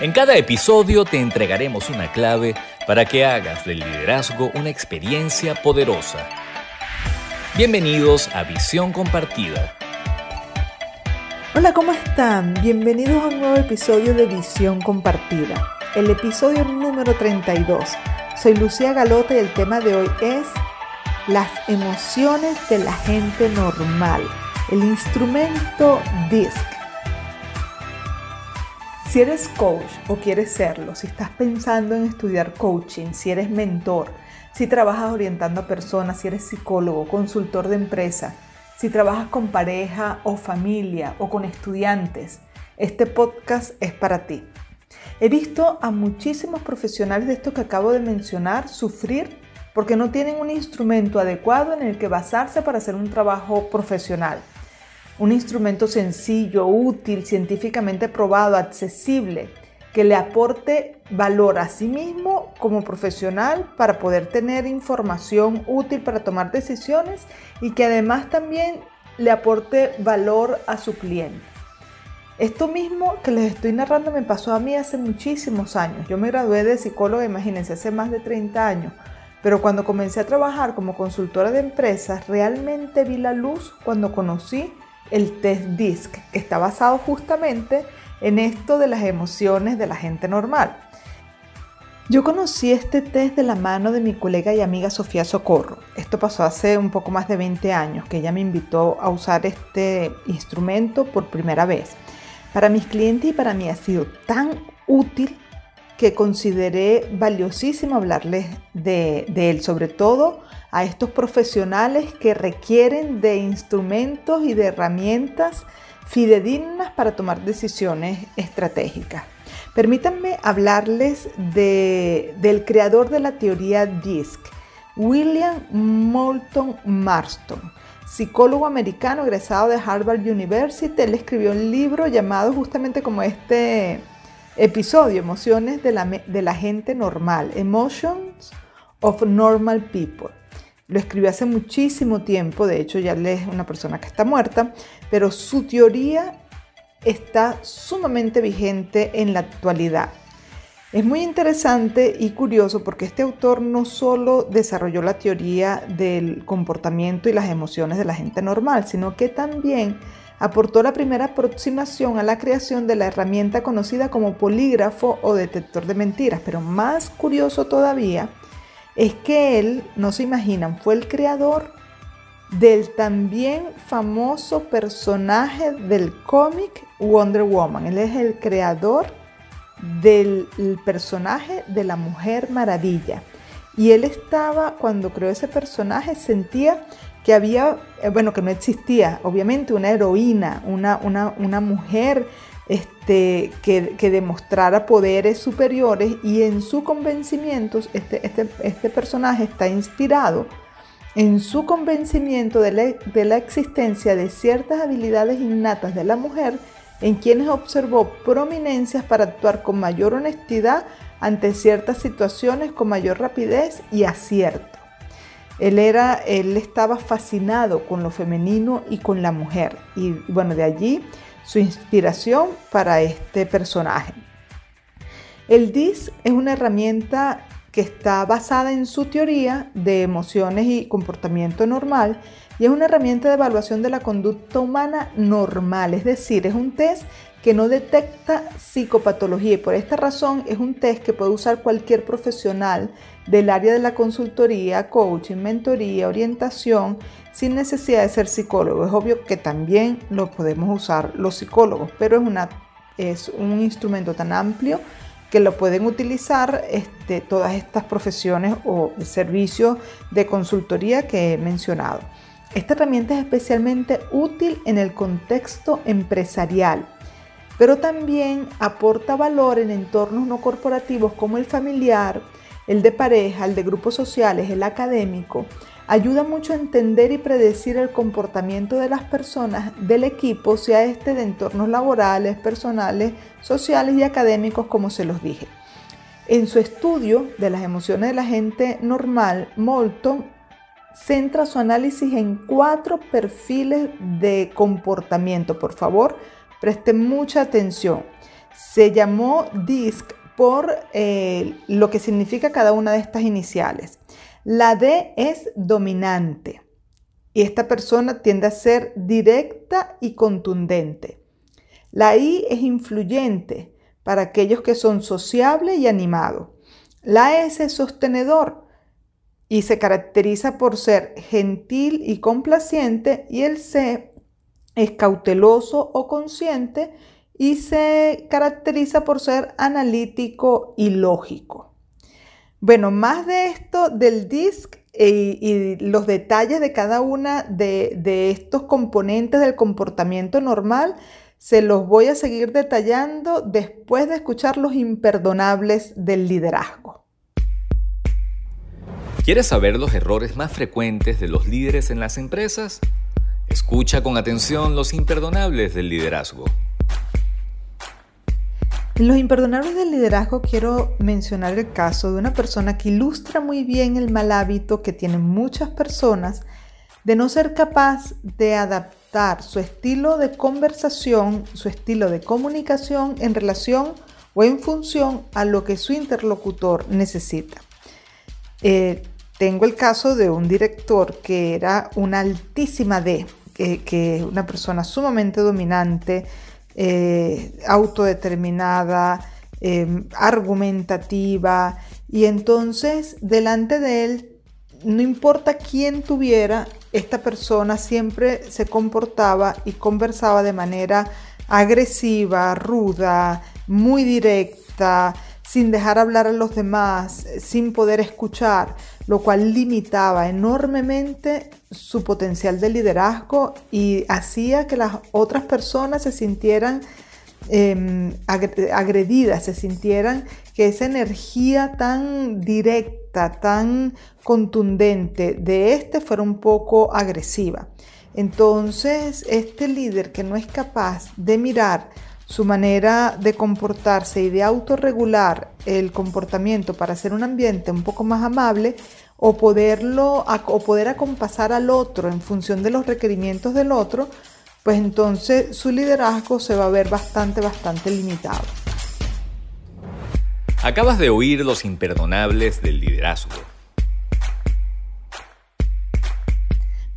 En cada episodio te entregaremos una clave para que hagas del liderazgo una experiencia poderosa. Bienvenidos a Visión Compartida. Hola, ¿cómo están? Bienvenidos a un nuevo episodio de Visión Compartida, el episodio número 32. Soy Lucía Galota y el tema de hoy es las emociones de la gente normal, el instrumento DISC. Si eres coach o quieres serlo, si estás pensando en estudiar coaching, si eres mentor, si trabajas orientando a personas, si eres psicólogo, consultor de empresa, si trabajas con pareja o familia o con estudiantes, este podcast es para ti. He visto a muchísimos profesionales de estos que acabo de mencionar sufrir porque no tienen un instrumento adecuado en el que basarse para hacer un trabajo profesional un instrumento sencillo, útil, científicamente probado, accesible, que le aporte valor a sí mismo como profesional para poder tener información útil para tomar decisiones y que además también le aporte valor a su cliente. Esto mismo que les estoy narrando me pasó a mí hace muchísimos años. Yo me gradué de psicóloga, imagínense, hace más de 30 años. Pero cuando comencé a trabajar como consultora de empresas, realmente vi la luz cuando conocí el test DISC, que está basado justamente en esto de las emociones de la gente normal. Yo conocí este test de la mano de mi colega y amiga Sofía Socorro. Esto pasó hace un poco más de 20 años, que ella me invitó a usar este instrumento por primera vez. Para mis clientes y para mí ha sido tan útil que consideré valiosísimo hablarles de, de él, sobre todo a estos profesionales que requieren de instrumentos y de herramientas fidedignas para tomar decisiones estratégicas. Permítanme hablarles del creador de la teoría DISC, William Moulton Marston, psicólogo americano egresado de Harvard University. Él escribió un libro llamado justamente como este episodio, Emociones de la, de la gente normal, Emotions of Normal People. Lo escribió hace muchísimo tiempo, de hecho ya es una persona que está muerta, pero su teoría está sumamente vigente en la actualidad. Es muy interesante y curioso porque este autor no solo desarrolló la teoría del comportamiento y las emociones de la gente normal, sino que también aportó la primera aproximación a la creación de la herramienta conocida como polígrafo o detector de mentiras. Pero más curioso todavía es que él, no se imaginan, fue el creador del también famoso personaje del cómic Wonder Woman. Él es el creador del personaje de la Mujer Maravilla. Y él estaba, cuando creó ese personaje, sentía que había, eh, bueno, que no existía, obviamente, una heroína, una, una, una mujer este, que, demostrara poderes superiores y en su convencimiento, este, este, este personaje está inspirado en su convencimiento de la, de la existencia de ciertas habilidades innatas de la mujer en quienes observó prominencias para actuar con mayor honestidad ante ciertas situaciones con mayor rapidez y acierto. Él, era, él estaba fascinado con lo femenino y con la mujer. Y bueno, de allí su inspiración para este personaje. El DIS es una herramienta que está basada en su teoría de emociones y comportamiento normal y es una herramienta de evaluación de la conducta humana normal, es decir, es un test que no detecta psicopatología y por esta razón es un test que puede usar cualquier profesional del área de la consultoría, coaching, mentoría, orientación, sin necesidad de ser psicólogo. Es obvio que también lo podemos usar los psicólogos, pero es, una, es un instrumento tan amplio que lo pueden utilizar este, todas estas profesiones o servicios de consultoría que he mencionado. Esta herramienta es especialmente útil en el contexto empresarial, pero también aporta valor en entornos no corporativos como el familiar, el de pareja, el de grupos sociales, el académico, ayuda mucho a entender y predecir el comportamiento de las personas del equipo, sea este de entornos laborales, personales, sociales y académicos, como se los dije. En su estudio de las emociones de la gente normal, Moulton centra su análisis en cuatro perfiles de comportamiento. Por favor, presten mucha atención. Se llamó DISC por eh, lo que significa cada una de estas iniciales. La D es dominante y esta persona tiende a ser directa y contundente. La I es influyente para aquellos que son sociables y animados. La S es sostenedor y se caracteriza por ser gentil y complaciente y el C es cauteloso o consciente y se caracteriza por ser analítico y lógico. Bueno, más de esto del DISC y, los detalles de cada una de, de estos componentes del comportamiento normal se los voy a seguir detallando después de escuchar los imperdonables del liderazgo. ¿Quieres saber los errores más frecuentes de los líderes en las empresas? Escucha con atención los imperdonables del liderazgo. Los imperdonables del liderazgo quiero mencionar el caso de una persona que ilustra muy bien el mal hábito que tienen muchas personas de no ser capaz de adaptar su estilo de conversación, su estilo de comunicación en relación o en función a lo que su interlocutor necesita. Eh, tengo el caso de un director que era una altísima D, que una persona sumamente dominante, eh, autodeterminada, em, argumentativa, y entonces delante de él, no importa quién tuviera, esta persona siempre se comportaba y conversaba de manera agresiva, ruda, muy directa, sin dejar hablar a los demás, sin poder escuchar, lo cual limitaba enormemente su potencial de liderazgo y hacía que las otras personas se sintieran em, agredidas, se sintieran que esa energía tan directa, tan contundente de este fuera un poco agresiva. Entonces, este líder que no es capaz de mirar su manera de comportarse y de autorregular el comportamiento para hacer un ambiente un poco más amable o poderlo o poder acompasar al otro en función de los requerimientos del otro, pues entonces su liderazgo se va a ver bastante bastante limitado. Acabas de oír los imperdonables del liderazgo.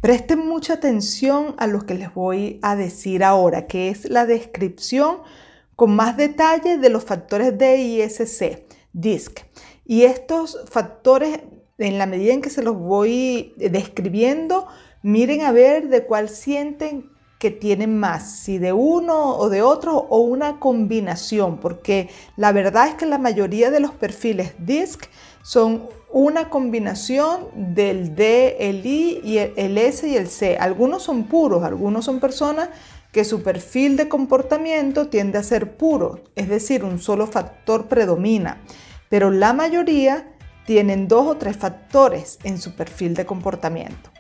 Presten mucha atención a lo que les voy a decir ahora, que es la descripción con más detalle de los factores DISC, DISC. Y estos factores, en la medida en que se los voy describiendo, miren a ver de cuál sienten que tienen más, si de uno o de otro o una combinación, porque la verdad es que la mayoría de los perfiles DISC son una combinación del D, el I y el S y el C. Algunos son puros, algunos son personas que su perfil de comportamiento tiende a ser puro, es decir, un solo factor predomina, pero la mayoría tienen dos o tres factores en su perfil de comportamiento.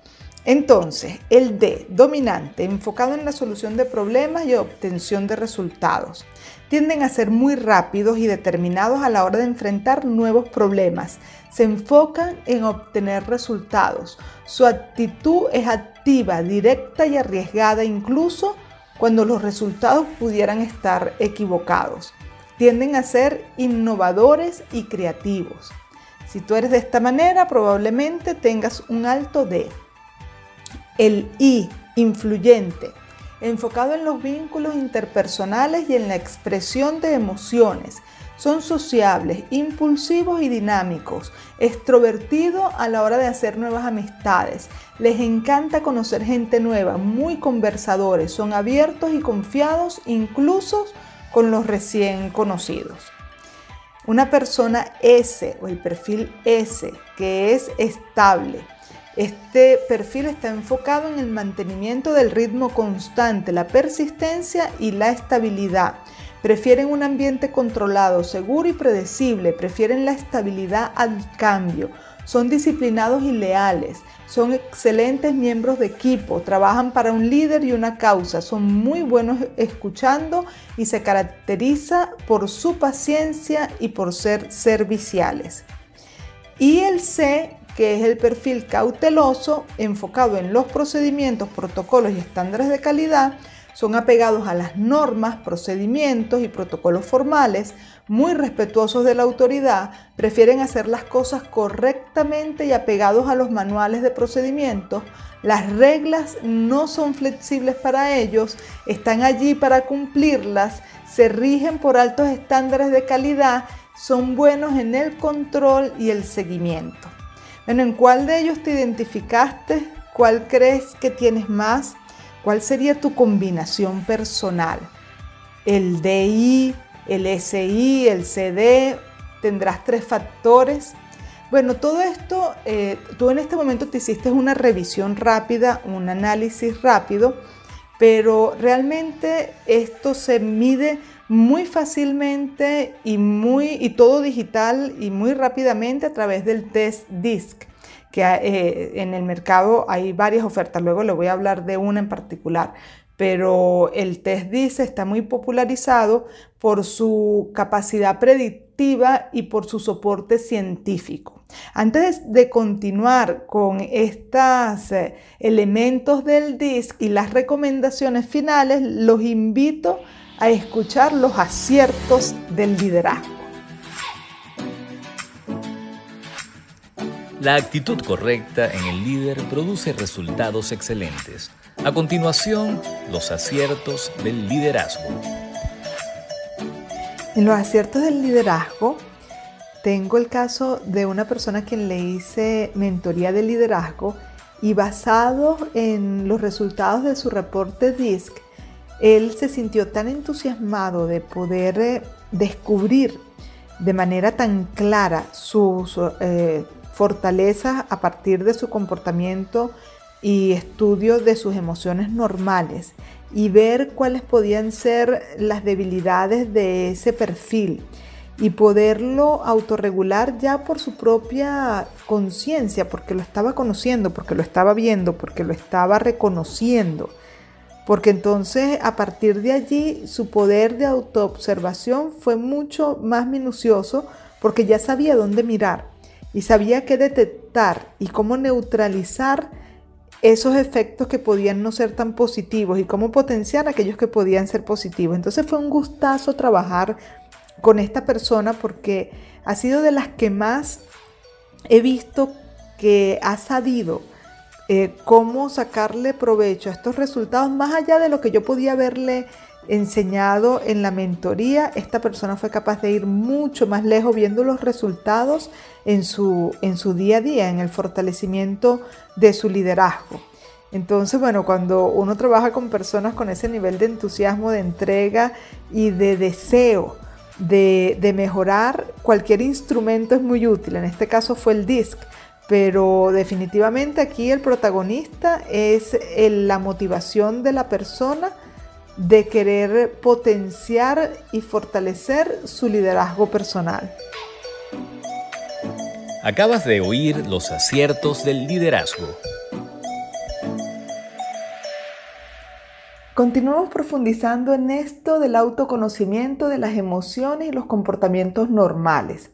Entonces, el D, dominante, enfocado en la solución de problemas y obtención de resultados. Tienden a ser muy rápidos y determinados a la hora de enfrentar nuevos problemas. Se enfocan en obtener resultados. Su actitud es activa, directa y arriesgada incluso cuando los resultados pudieran estar equivocados. Tienden a ser innovadores y creativos. Si tú eres de esta manera, probablemente tengas un alto D. El I, influyente, enfocado en los vínculos interpersonales y en la expresión de emociones. Son sociables, impulsivos y dinámicos, extrovertidos a la hora de hacer nuevas amistades. Les encanta conocer gente nueva, muy conversadores, son abiertos y confiados incluso con los recién conocidos. Una persona S o el perfil S que es estable, este perfil está enfocado en el mantenimiento del ritmo constante, la persistencia y la estabilidad. Prefieren un ambiente controlado, seguro y predecible. Prefieren la estabilidad al cambio. Son disciplinados y leales. Son excelentes miembros de equipo. Trabajan para un líder y una causa. Son muy buenos escuchando y se caracteriza por su paciencia y por ser serviciales. Y el C que es el perfil cauteloso enfocado en los procedimientos, protocolos y estándares de calidad, son apegados a las normas, procedimientos y protocolos formales, muy respetuosos de la autoridad, prefieren hacer las cosas correctamente y apegados a los manuales de procedimientos. Las reglas no son flexibles para ellos, están allí para cumplirlas, se rigen por altos estándares de calidad, son buenos en el control y el seguimiento. Bueno, ¿en cuál de ellos te identificaste? ¿Cuál crees que tienes más? ¿Cuál sería tu combinación personal? ¿El DI, el SI, el CD? ¿Tendrás tres factores? Bueno, todo esto, eh, tú en este momento te hiciste una revisión rápida, un análisis rápido, pero realmente esto se mide muy fácilmente y, muy, y todo digital y muy rápidamente a través del test DISC que eh, en el mercado hay varias ofertas, luego le voy a hablar de una en particular, pero el test DISC está muy popularizado por su capacidad predictiva y por su soporte científico. Antes de continuar con estos eh, elementos del DISC y las recomendaciones finales, los invito a escuchar los aciertos del liderazgo. La actitud correcta en el líder produce resultados excelentes. A continuación, los aciertos del liderazgo. En los aciertos del liderazgo, tengo el caso de una persona a quien le hice mentoría de liderazgo y basado en los resultados de su reporte DISC, él se sintió tan entusiasmado de poder eh, descubrir de manera tan clara sus eh, fortalezas a partir de su comportamiento y estudio de sus emociones normales y ver cuáles podían ser las debilidades de ese perfil y poderlo autorregular ya por su propia conciencia, porque lo estaba conociendo, porque lo estaba viendo, porque lo estaba reconociendo. Porque entonces a partir de allí su poder de autoobservación fue mucho más minucioso porque ya sabía dónde mirar y sabía qué detectar y cómo neutralizar esos efectos que podían no ser tan positivos y cómo potenciar aquellos que podían ser positivos. Entonces fue un gustazo trabajar con esta persona porque ha sido de las que más he visto que ha sabido eh, cómo sacarle provecho a estos resultados más allá de lo que yo podía verle enseñado en la mentoría, esta persona fue capaz de ir mucho más lejos viendo los resultados en su, en su día a día, en el fortalecimiento de su liderazgo. Entonces, bueno, cuando uno trabaja con personas con ese nivel de entusiasmo, de entrega y de deseo de, mejorar, cualquier instrumento es muy útil. En este caso fue el DISC, pero definitivamente aquí el protagonista es la motivación de la persona de querer potenciar y fortalecer su liderazgo personal. Acabas de oír los aciertos del liderazgo. Continuamos profundizando en esto del autoconocimiento de las emociones y los comportamientos normales.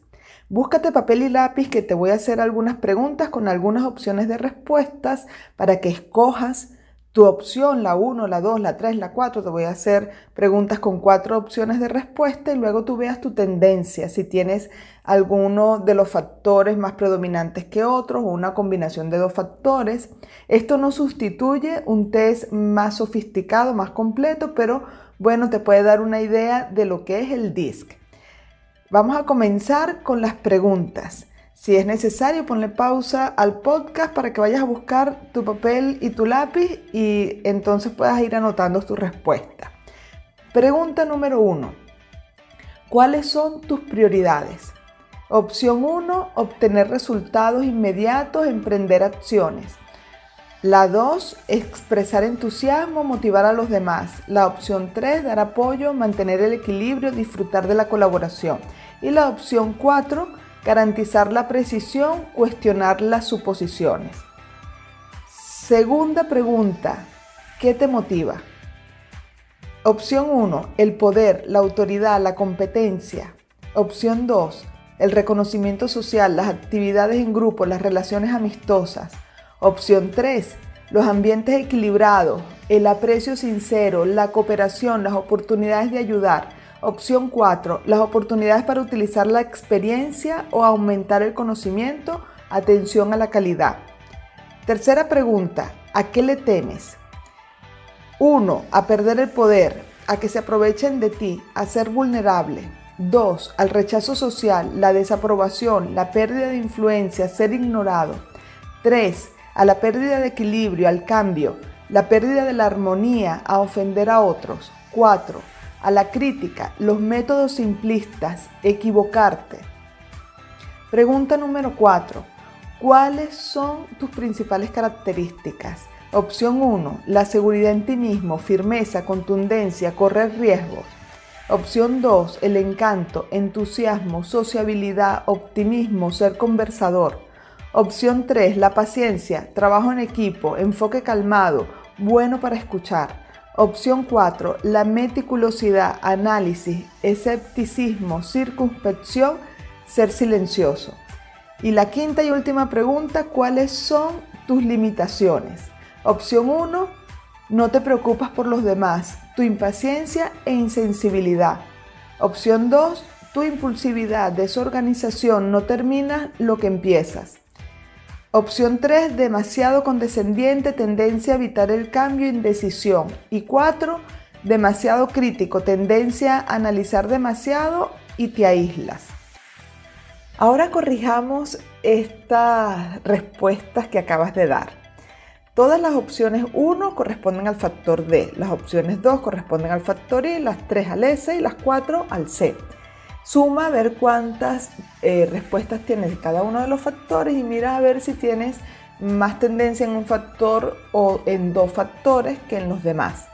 Búscate papel y lápiz que te voy a hacer algunas preguntas con algunas opciones de respuestas para que escojas tu opción, la 1, la 2, la 3, la 4, te voy a hacer preguntas con cuatro opciones de respuesta y luego tú veas tu tendencia, si tienes alguno de los factores más predominantes que otros o una combinación de dos factores. Esto no sustituye un test más sofisticado, más completo, pero bueno, te puede dar una idea de lo que es el DISC. Vamos a comenzar con las preguntas. Si es necesario, ponle pausa al podcast para que vayas a buscar tu papel y tu lápiz y entonces puedas ir anotando tu respuesta. Pregunta número uno. ¿Cuáles son tus prioridades? Opción 1, obtener resultados inmediatos, emprender acciones. La 2, expresar entusiasmo, motivar a los demás. La opción 3, dar apoyo, mantener el equilibrio, disfrutar de la colaboración. Y la opción 4, garantizar la precisión, cuestionar las suposiciones. Segunda pregunta, ¿qué te motiva? Opción 1, el poder, la autoridad, la competencia. Opción 2, el reconocimiento social, las actividades en grupo, las relaciones amistosas. Opción 3, los ambientes equilibrados, el aprecio sincero, la cooperación, las oportunidades de ayudar. Opción 4, las oportunidades para utilizar la experiencia o aumentar el conocimiento. Atención a la calidad. Tercera pregunta, ¿a qué le temes? 1. A perder el poder, a que se aprovechen de ti, a ser vulnerable. 2. Al rechazo social, la desaprobación, la pérdida de influencia, ser ignorado. 3. A la pérdida de equilibrio, al cambio, la pérdida de la armonía, a ofender a otros. 4. A la crítica, los métodos simplistas, equivocarte. Pregunta número 4. ¿Cuáles son tus principales características? Opción 1. La seguridad en ti mismo, firmeza, contundencia, correr riesgos. Opción 2. El encanto, entusiasmo, sociabilidad, optimismo, ser conversador. Opción 3. La paciencia, trabajo en equipo, enfoque calmado, bueno para escuchar. Opción 4. La meticulosidad, análisis, escepticismo, circunspección, ser silencioso. Y la quinta y última pregunta, ¿cuáles son tus limitaciones? Opción 1, no te preocupas por los demás, tu impaciencia e insensibilidad. Opción 2, tu impulsividad, desorganización, no terminas lo que empiezas. Opción 3, demasiado condescendiente, tendencia a evitar el cambio, indecisión. Y 4, demasiado crítico, tendencia a analizar demasiado y te aíslas. Ahora corrijamos estas respuestas que acabas de dar. Todas las opciones 1 corresponden al factor D, las opciones 2 corresponden al factor I, las 3 al S y las 4 al C. Suma a ver cuántas eh, respuestas tienes de cada uno de los factores y mira a ver si tienes más tendencia en un factor o en dos factores que en los demás.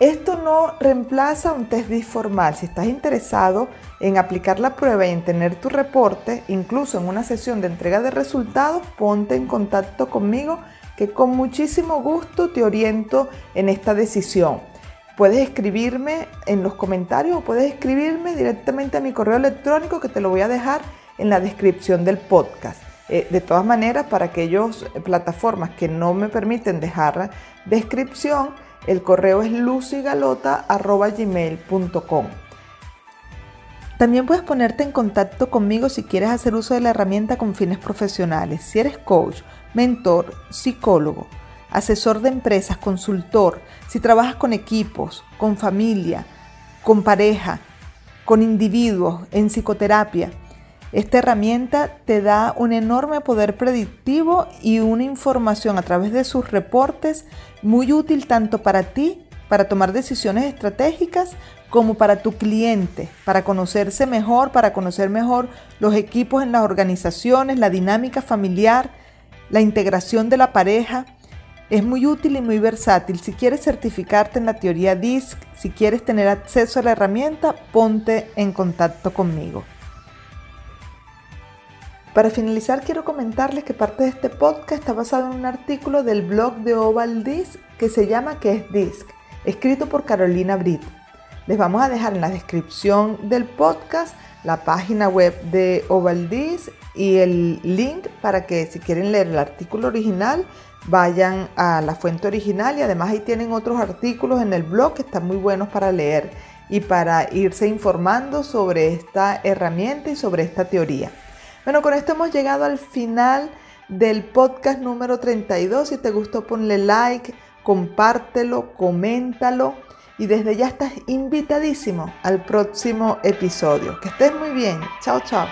Esto no reemplaza un test formal. Si estás interesado en aplicar la prueba y en tener tu reporte, incluso en una sesión de entrega de resultados, ponte en contacto conmigo que con muchísimo gusto te oriento en esta decisión. Puedes escribirme en los comentarios o puedes escribirme directamente a mi correo electrónico que te lo voy a dejar en la descripción del podcast. Eh, de todas maneras, para aquellas plataformas que no me permiten dejar descripción, el correo es lucigalota.gmail.com. También puedes ponerte en contacto conmigo si quieres hacer uso de la herramienta con fines profesionales. Si eres coach, mentor, psicólogo, asesor de empresas, consultor, si trabajas con equipos, con familia, con pareja, con individuos, en psicoterapia. Esta herramienta te da un enorme poder predictivo y una información a través de sus reportes muy útil tanto para ti, para tomar decisiones estratégicas, como para tu cliente, para conocerse mejor, para conocer mejor los equipos en las organizaciones, la dinámica familiar, la integración de la pareja. Es muy útil y muy versátil. Si quieres certificarte en la teoría DISC, si quieres tener acceso a la herramienta, ponte en contacto conmigo. Para finalizar, quiero comentarles que parte de este podcast está basado en un artículo del blog de Oval Disc que se llama ¿Qué es DISC? escrito por Carolina Britt. Les vamos a dejar en la descripción del podcast la página web de Ovaldis y el link para que si quieren leer el artículo original vayan a la fuente original y además ahí tienen otros artículos en el blog que están muy buenos para leer y para irse informando sobre esta herramienta y sobre esta teoría. Bueno, con esto hemos llegado al final del podcast número 32. Si te gustó ponle like, compártelo, coméntalo y desde ya estás invitadísimo al próximo episodio. Que estés muy bien. Chao, chao.